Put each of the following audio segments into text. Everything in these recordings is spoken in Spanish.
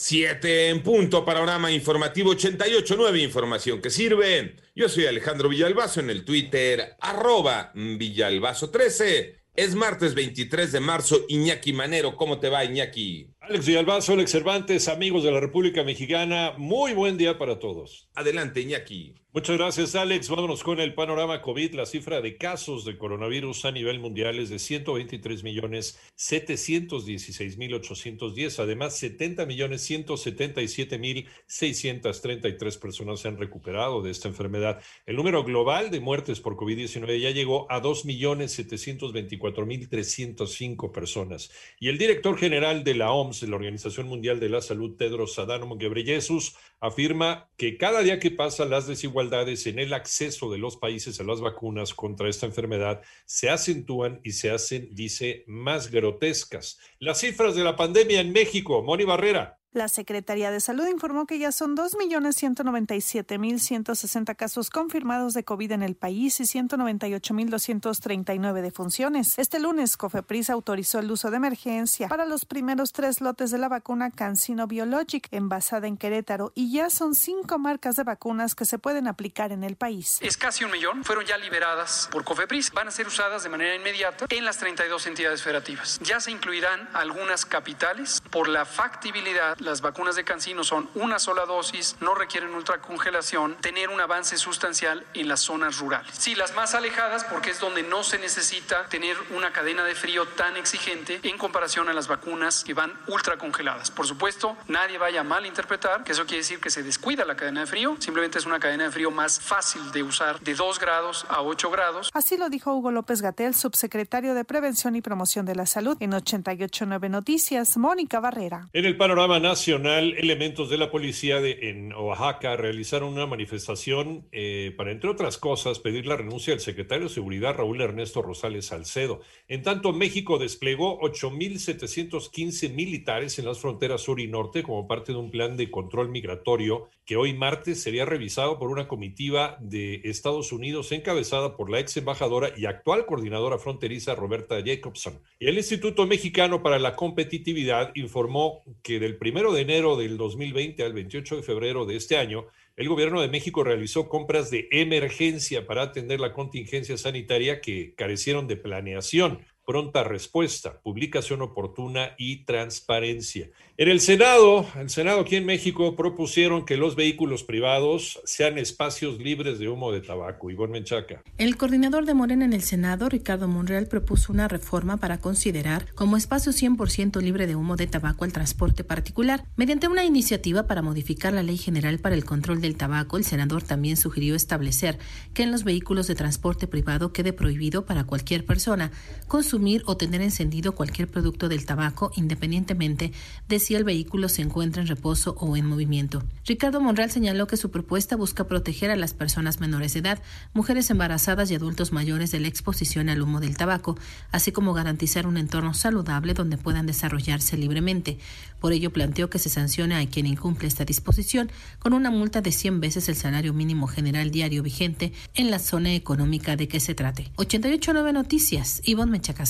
7 en punto, panorama informativo 88, nueva información que sirve. Yo soy Alejandro Villalbazo en el Twitter, arroba Villalbazo13. Es martes 23 de marzo. Iñaki Manero, ¿cómo te va, Iñaki? Alex Villalbazo, Alex Cervantes, amigos de la República Mexicana, muy buen día para todos. Adelante, Iñaki. Muchas gracias, Alex. Vámonos con el panorama COVID. La cifra de casos de coronavirus a nivel mundial es de 123 millones 716 mil 810. Además, 70 millones 177 mil 633 personas se han recuperado de esta enfermedad. El número global de muertes por COVID-19 ya llegó a 2 millones 724 mil 305 personas. Y el director general de la OMS, la Organización Mundial de la Salud, Tedros Adhanom Ghebreyesus, afirma que cada día que pasa las desigualdades en el acceso de los países a las vacunas contra esta enfermedad se acentúan y se hacen, dice, más grotescas. Las cifras de la pandemia en México, Moni Barrera. La Secretaría de Salud informó que ya son 2.197.160 casos confirmados de COVID en el país y 198.239 defunciones. Este lunes, Cofepris autorizó el uso de emergencia para los primeros tres lotes de la vacuna Cancino Biologic, envasada en Querétaro, y ya son cinco marcas de vacunas que se pueden aplicar en el país. Es casi un millón, fueron ya liberadas por Cofepris. Van a ser usadas de manera inmediata en las 32 entidades federativas. Ya se incluirán algunas capitales por la factibilidad las vacunas de Cancino son una sola dosis, no requieren ultracongelación, tener un avance sustancial en las zonas rurales. Sí, las más alejadas porque es donde no se necesita tener una cadena de frío tan exigente en comparación a las vacunas que van ultracongeladas. Por supuesto, nadie vaya a malinterpretar que eso quiere decir que se descuida la cadena de frío, simplemente es una cadena de frío más fácil de usar de 2 grados a 8 grados. Así lo dijo Hugo López Gatel, subsecretario de Prevención y Promoción de la Salud en 889 Noticias, Mónica Barrera. En el panorama nacional, elementos de la policía de, en Oaxaca realizaron una manifestación eh, para, entre otras cosas, pedir la renuncia del secretario de Seguridad Raúl Ernesto Rosales Salcedo. En tanto, México desplegó 8.715 militares en las fronteras sur y norte como parte de un plan de control migratorio que hoy martes sería revisado por una comitiva de Estados Unidos encabezada por la ex embajadora y actual coordinadora fronteriza Roberta Jacobson. El Instituto Mexicano para la Competitividad informó que del primero de enero del 2020 al 28 de febrero de este año, el gobierno de México realizó compras de emergencia para atender la contingencia sanitaria que carecieron de planeación, pronta respuesta, publicación oportuna y transparencia. En el Senado, el Senado aquí en México propusieron que los vehículos privados sean espacios libres de humo de tabaco. Ivonne Menchaca. El coordinador de Morena en el Senado, Ricardo Monreal, propuso una reforma para considerar como espacio 100% libre de humo de tabaco el transporte particular. Mediante una iniciativa para modificar la Ley General para el Control del Tabaco, el senador también sugirió establecer que en los vehículos de transporte privado quede prohibido para cualquier persona consumir o tener encendido cualquier producto del tabaco independientemente de si el vehículo se encuentra en reposo o en movimiento. Ricardo Monreal señaló que su propuesta busca proteger a las personas menores de edad, mujeres embarazadas y adultos mayores de la exposición al humo del tabaco, así como garantizar un entorno saludable donde puedan desarrollarse libremente. Por ello planteó que se sancione a quien incumple esta disposición con una multa de 100 veces el salario mínimo general diario vigente en la zona económica de que se trate. 889 Noticias, Ivonne Mechaca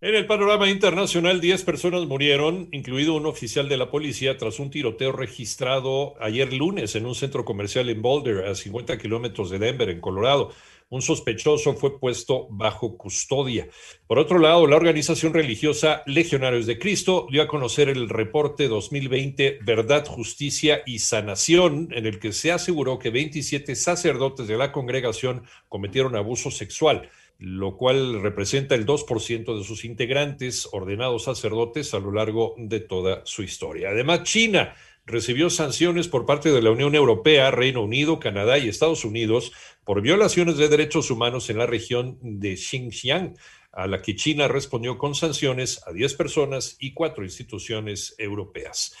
En el panorama internacional, 10 personas murieron, incluido un oficial de la policía, tras un tiroteo registrado ayer lunes en un centro comercial en Boulder, a 50 kilómetros de Denver, en Colorado. Un sospechoso fue puesto bajo custodia. Por otro lado, la organización religiosa Legionarios de Cristo dio a conocer el reporte 2020 Verdad, Justicia y Sanación, en el que se aseguró que 27 sacerdotes de la congregación cometieron abuso sexual lo cual representa el 2% de sus integrantes ordenados sacerdotes a lo largo de toda su historia. Además, China recibió sanciones por parte de la Unión Europea, Reino Unido, Canadá y Estados Unidos por violaciones de derechos humanos en la región de Xinjiang, a la que China respondió con sanciones a 10 personas y cuatro instituciones europeas.